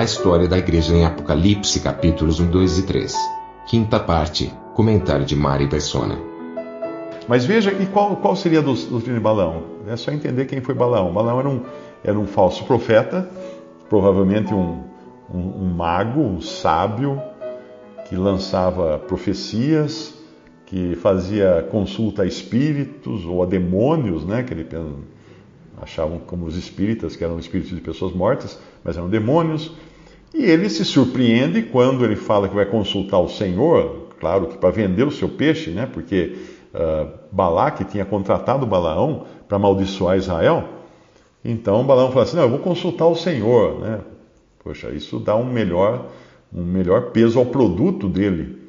A história da igreja em Apocalipse, capítulos 1, 2 e 3. Quinta parte. Comentário de Mari Persona. Mas veja que qual, qual seria a doutrina de Balaão? É só entender quem foi Balaão. Balaão era um, era um falso profeta, provavelmente um, um, um mago, um sábio, que lançava profecias, que fazia consulta a espíritos ou a demônios, né, que ele achavam como os espíritas, que eram espíritos de pessoas mortas, mas eram demônios. E ele se surpreende quando ele fala que vai consultar o Senhor, claro que para vender o seu peixe, né, porque uh, Balaque tinha contratado Balaão para amaldiçoar Israel. Então Balaão fala assim: Não, eu vou consultar o Senhor. Né? Poxa, isso dá um melhor, um melhor peso ao produto dele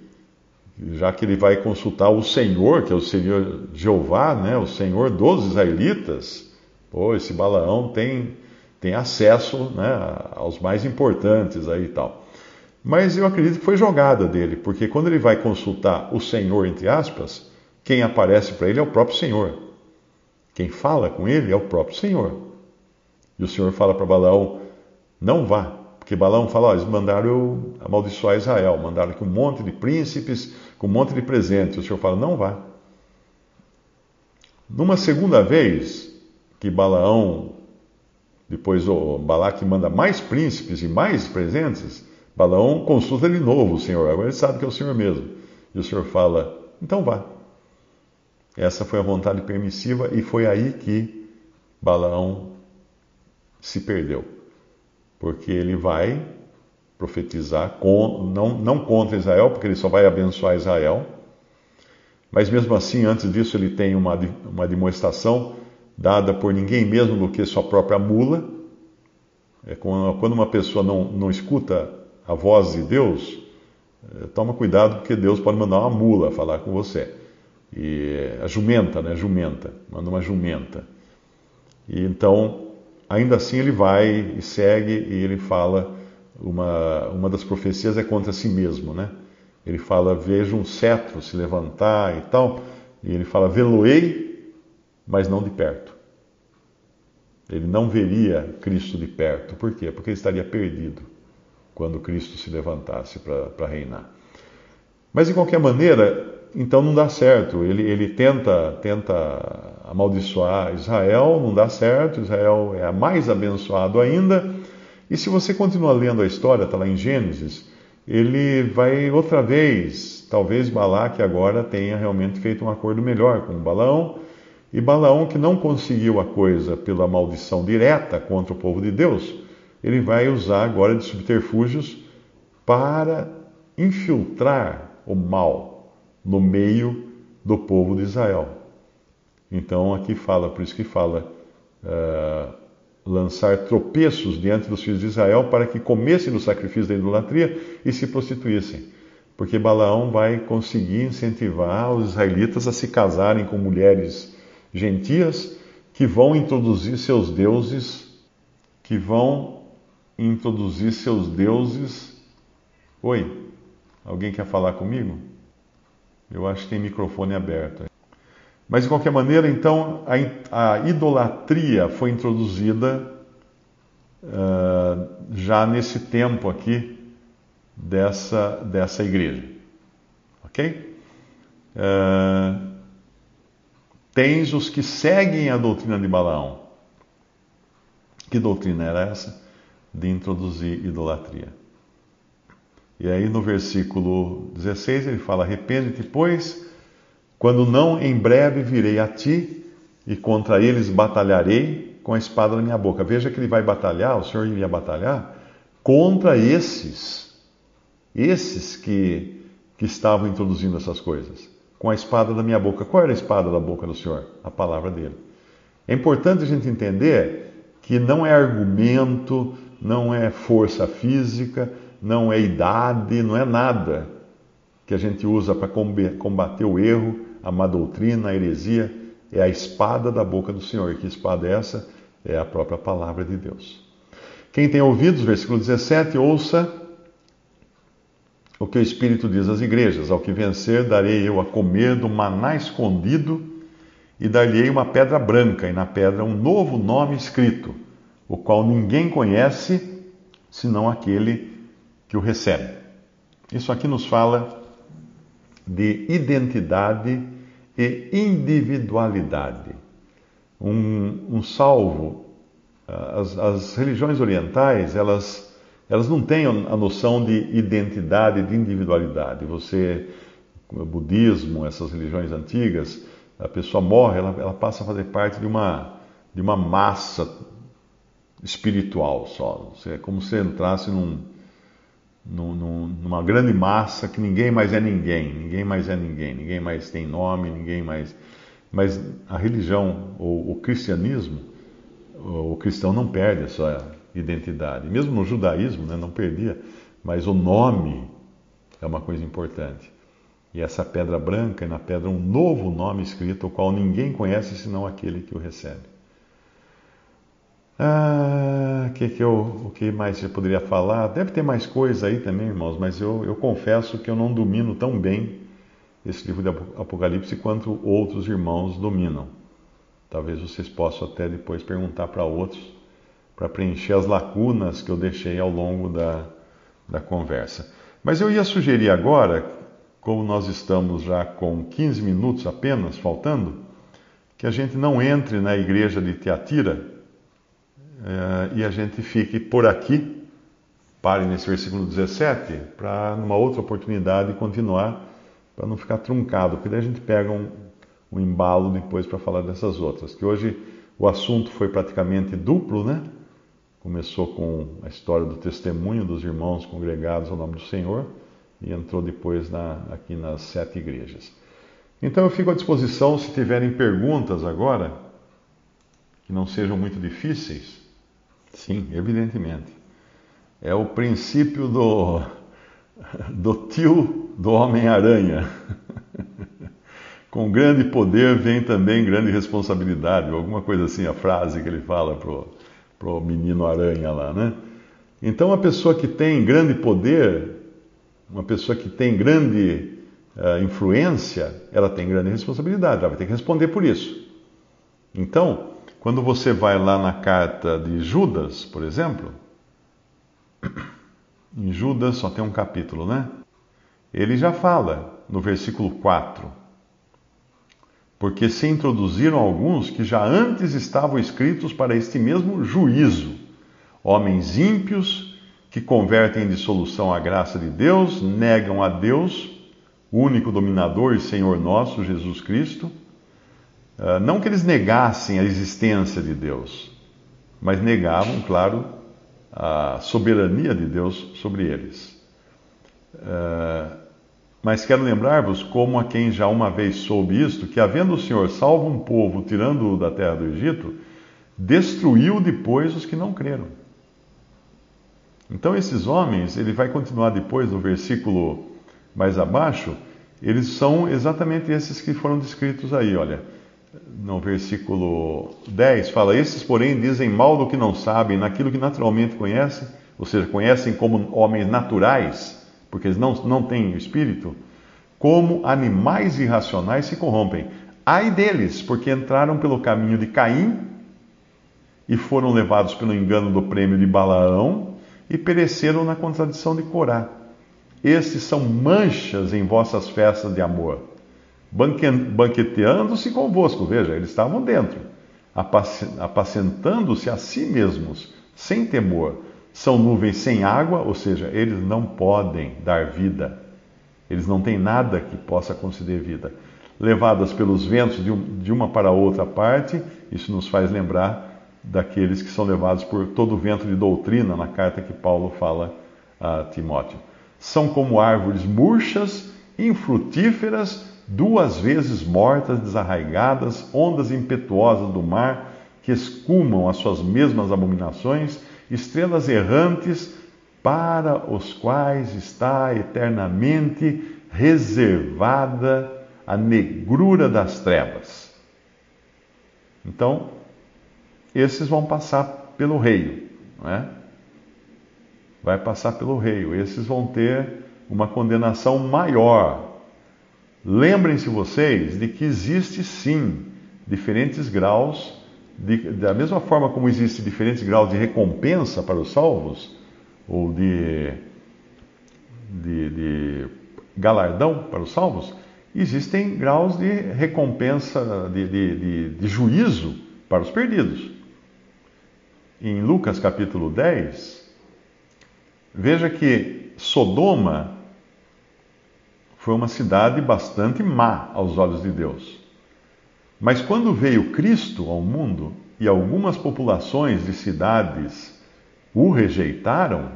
já que ele vai consultar o Senhor, que é o Senhor Jeová, né, o Senhor dos israelitas, pô, esse Balaão tem, tem acesso né, aos mais importantes aí e tal. Mas eu acredito que foi jogada dele, porque quando ele vai consultar o Senhor, entre aspas, quem aparece para ele é o próprio Senhor. Quem fala com ele é o próprio Senhor. E o Senhor fala para Balaão: não vá, porque Balaão fala: eles mandaram eu amaldiçoar Israel, mandaram aqui um monte de príncipes com um monte de presentes. O Senhor fala: não vá. Numa segunda vez, que Balaão, depois o Balaque manda mais príncipes e mais presentes, Balaão consulta de novo o Senhor. Agora ele sabe que é o Senhor mesmo. E o Senhor fala: então vá. Essa foi a vontade permissiva e foi aí que Balaão se perdeu. Porque ele vai profetizar com, não, não contra Israel, porque ele só vai abençoar Israel. Mas mesmo assim, antes disso, ele tem uma, uma demonstração dada por ninguém mesmo do que sua própria mula. É quando uma pessoa não, não escuta a voz de Deus, é, toma cuidado porque Deus pode mandar uma mula falar com você. E a jumenta, né? Jumenta, manda uma jumenta. E então, ainda assim ele vai e segue e ele fala uma uma das profecias é contra si mesmo, né? Ele fala veja um cetro se levantar e tal, e ele fala veloei mas não de perto. Ele não veria Cristo de perto. Por quê? Porque ele estaria perdido quando Cristo se levantasse para reinar. Mas de qualquer maneira, então não dá certo. Ele, ele tenta, tenta amaldiçoar Israel, não dá certo. Israel é mais abençoado ainda. E se você continuar lendo a história, está lá em Gênesis, ele vai outra vez. Talvez Balaque agora tenha realmente feito um acordo melhor com Balaão e Balaão, que não conseguiu a coisa pela maldição direta contra o povo de Deus, ele vai usar agora de subterfúgios para infiltrar o mal no meio do povo de Israel. Então aqui fala, por isso que fala, uh, lançar tropeços diante dos filhos de Israel para que comessem do sacrifício da idolatria e se prostituíssem. Porque Balaão vai conseguir incentivar os israelitas a se casarem com mulheres gentias que vão introduzir seus deuses, que vão introduzir seus deuses. Oi, alguém quer falar comigo? Eu acho que tem microfone aberto. Mas de qualquer maneira, então, a, a idolatria foi introduzida uh, já nesse tempo aqui dessa, dessa igreja. Ok? Uh, tens os que seguem a doutrina de Balaão. Que doutrina era essa? De introduzir idolatria. E aí no versículo 16 ele fala: Arrepende-te, pois, quando não em breve virei a ti e contra eles batalharei com a espada na minha boca. Veja que ele vai batalhar, o Senhor iria batalhar contra esses, esses que, que estavam introduzindo essas coisas com a espada da minha boca. Qual era a espada da boca do Senhor? A palavra dele. É importante a gente entender que não é argumento, não é força física, não é idade, não é nada que a gente usa para combater o erro, a má doutrina, a heresia. É a espada da boca do Senhor. E que espada é essa? É a própria palavra de Deus. Quem tem ouvidos, versículo 17, ouça o que o Espírito diz às igrejas: Ao que vencer, darei eu a comer do maná escondido e dar-lhe uma pedra branca, e na pedra um novo nome escrito, o qual ninguém conhece senão aquele que o recebe. Isso aqui nos fala de identidade e individualidade. Um, um salvo, as, as religiões orientais, elas elas não têm a noção de identidade, de individualidade. Você, o budismo, essas religiões antigas, a pessoa morre, ela, ela passa a fazer parte de uma, de uma massa espiritual só. É como se entrasse num, num, numa grande massa que ninguém mais é ninguém, ninguém mais é ninguém, ninguém mais tem nome, ninguém mais. Mas a religião, o cristianismo, o cristão não perde essa identidade. Mesmo no judaísmo, né, não perdia, mas o nome é uma coisa importante. E essa pedra branca, e na pedra um novo nome escrito, o qual ninguém conhece senão aquele que o recebe. Ah, que que eu, o que mais eu poderia falar? Deve ter mais coisa aí também, irmãos, mas eu, eu confesso que eu não domino tão bem esse livro de Apocalipse quanto outros irmãos dominam. Talvez vocês possam até depois perguntar para outros para preencher as lacunas que eu deixei ao longo da, da conversa. Mas eu ia sugerir agora, como nós estamos já com 15 minutos apenas faltando, que a gente não entre na igreja de Teatira eh, e a gente fique por aqui, pare nesse versículo 17, para numa outra oportunidade continuar, para não ficar truncado, porque daí a gente pega um, um embalo depois para falar dessas outras. Que hoje o assunto foi praticamente duplo, né? Começou com a história do testemunho dos irmãos congregados ao nome do Senhor e entrou depois na, aqui nas sete igrejas. Então eu fico à disposição se tiverem perguntas agora, que não sejam muito difíceis. Sim, evidentemente. É o princípio do, do tio do Homem-Aranha. Com grande poder vem também grande responsabilidade, alguma coisa assim, a frase que ele fala para para o menino aranha lá, né? Então, uma pessoa que tem grande poder, uma pessoa que tem grande uh, influência, ela tem grande responsabilidade, ela vai ter que responder por isso. Então, quando você vai lá na carta de Judas, por exemplo, em Judas só tem um capítulo, né? Ele já fala no versículo 4 porque se introduziram alguns que já antes estavam escritos para este mesmo juízo, homens ímpios que convertem em dissolução a graça de Deus, negam a Deus, o único dominador e Senhor nosso, Jesus Cristo. Ah, não que eles negassem a existência de Deus, mas negavam, claro, a soberania de Deus sobre eles. Mas quero lembrar-vos, como a quem já uma vez soube isto, que havendo o Senhor salvo um povo, tirando-o da terra do Egito, destruiu depois os que não creram. Então, esses homens, ele vai continuar depois no versículo mais abaixo, eles são exatamente esses que foram descritos aí, olha. No versículo 10 fala: Esses, porém, dizem mal do que não sabem, naquilo que naturalmente conhecem, ou seja, conhecem como homens naturais porque eles não, não têm espírito, como animais irracionais se corrompem. Ai deles, porque entraram pelo caminho de Caim e foram levados pelo engano do prêmio de Balaão e pereceram na contradição de Corá. Estes são manchas em vossas festas de amor, banqueteando-se convosco. Veja, eles estavam dentro, apacentando-se a si mesmos, sem temor são nuvens sem água, ou seja, eles não podem dar vida. Eles não têm nada que possa conceder vida. Levadas pelos ventos de, um, de uma para outra parte, isso nos faz lembrar daqueles que são levados por todo o vento de doutrina, na carta que Paulo fala a Timóteo. São como árvores murchas, infrutíferas, duas vezes mortas, desarraigadas, ondas impetuosas do mar que escumam as suas mesmas abominações, estrelas errantes para os quais está eternamente reservada a negrura das trevas. Então, esses vão passar pelo reio, não é? Vai passar pelo reio. Esses vão ter uma condenação maior. Lembrem-se vocês de que existe sim diferentes graus, de, da mesma forma como existe diferentes graus de recompensa para os salvos, ou de, de, de galardão para os salvos, existem graus de recompensa, de, de, de, juízo para os perdidos. Em Lucas capítulo 10, veja que Sodoma foi uma cidade bastante má aos olhos de Deus. Mas quando veio Cristo ao mundo e algumas populações de cidades o rejeitaram,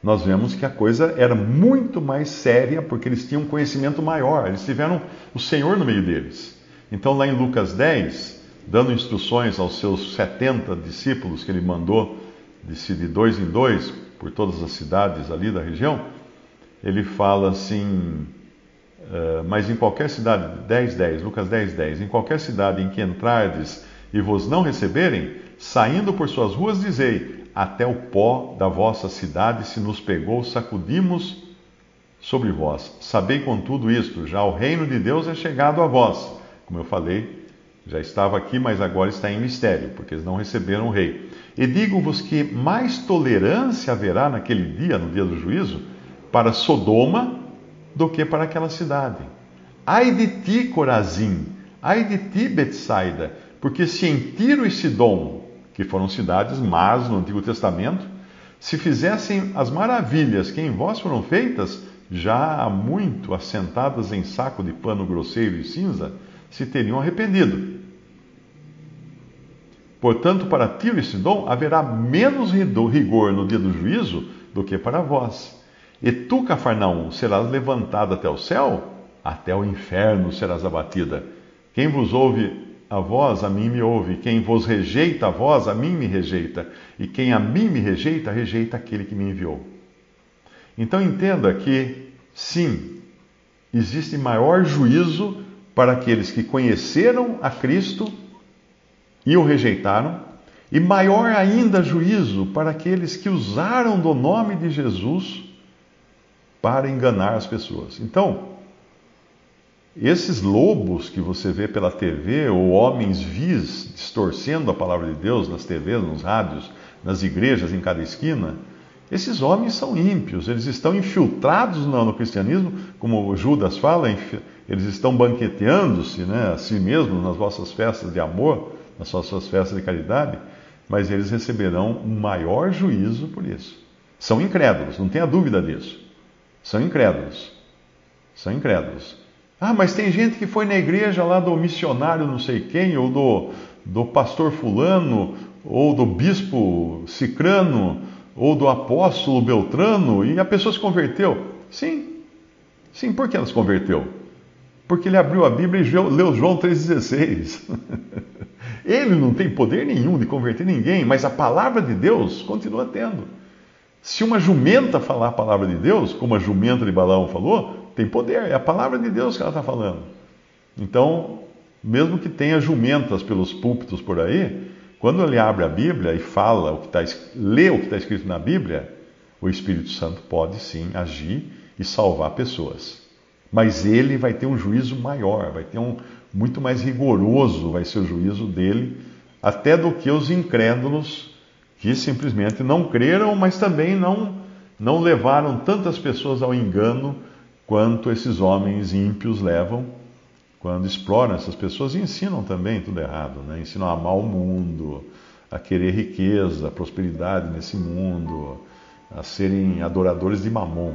nós vemos que a coisa era muito mais séria porque eles tinham um conhecimento maior, eles tiveram o Senhor no meio deles. Então, lá em Lucas 10, dando instruções aos seus 70 discípulos que ele mandou de dois em dois por todas as cidades ali da região, ele fala assim: uh, Mas em qualquer cidade, 10, 10, Lucas 10, 10, em qualquer cidade em que entrardes e vos não receberem, saindo por suas ruas, dizei: até o pó da vossa cidade se nos pegou, sacudimos sobre vós. Sabei contudo isto: já o reino de Deus é chegado a vós. Como eu falei, já estava aqui, mas agora está em mistério, porque eles não receberam o rei. E digo-vos que mais tolerância haverá naquele dia, no dia do juízo, para Sodoma do que para aquela cidade. Ai de ti, Corazim, ai de ti, Betsaida, porque se em Tiro e Sidom que foram cidades más no Antigo Testamento, se fizessem as maravilhas que em vós foram feitas, já há muito assentadas em saco de pano grosseiro e cinza, se teriam arrependido. Portanto, para Tiro e Sidom haverá menos rigor no dia do juízo do que para vós. E tu, Cafarnaum, serás levantada até o céu, até o inferno serás abatida. Quem vos ouve a vós, a mim me ouve. Quem vos rejeita a vós, a mim me rejeita. E quem a mim me rejeita, rejeita aquele que me enviou. Então entenda que, sim, existe maior juízo para aqueles que conheceram a Cristo e o rejeitaram, e maior ainda juízo para aqueles que usaram do nome de Jesus para enganar as pessoas. Então, esses lobos que você vê pela TV, ou homens vis distorcendo a palavra de Deus nas TVs, nos rádios, nas igrejas, em cada esquina, esses homens são ímpios, eles estão infiltrados no, cristianismo, como Judas fala, eles estão banqueteando-se né, a si mesmos nas vossas festas de amor, nas vossas festas de caridade, mas eles receberão um maior juízo por isso. São incrédulos, não tenha dúvida disso. São incrédulos. São incrédulos. Ah, mas tem gente que foi na igreja lá do missionário não sei quem, ou do, do pastor fulano, ou do bispo cicrano, ou do apóstolo Beltrano, e a pessoa se converteu. Sim, sim, por que ela se converteu? Porque ele abriu a Bíblia e leu João 3,16. ele não tem poder nenhum de converter ninguém, mas a palavra de Deus continua tendo. Se uma jumenta falar a palavra de Deus, como a jumenta de Balaão falou, tem poder, é a palavra de Deus que ela está falando. Então, mesmo que tenha jumentas pelos púlpitos por aí, quando ele abre a Bíblia e fala o que está, lê o que está escrito na Bíblia, o Espírito Santo pode sim agir e salvar pessoas. Mas ele vai ter um juízo maior, vai ter um muito mais rigoroso, vai ser o juízo dele, até do que os incrédulos que simplesmente não creram, mas também não não levaram tantas pessoas ao engano quanto esses homens ímpios levam quando exploram essas pessoas e ensinam também tudo errado, né? ensinam a amar o mundo, a querer riqueza, prosperidade nesse mundo, a serem adoradores de mamon.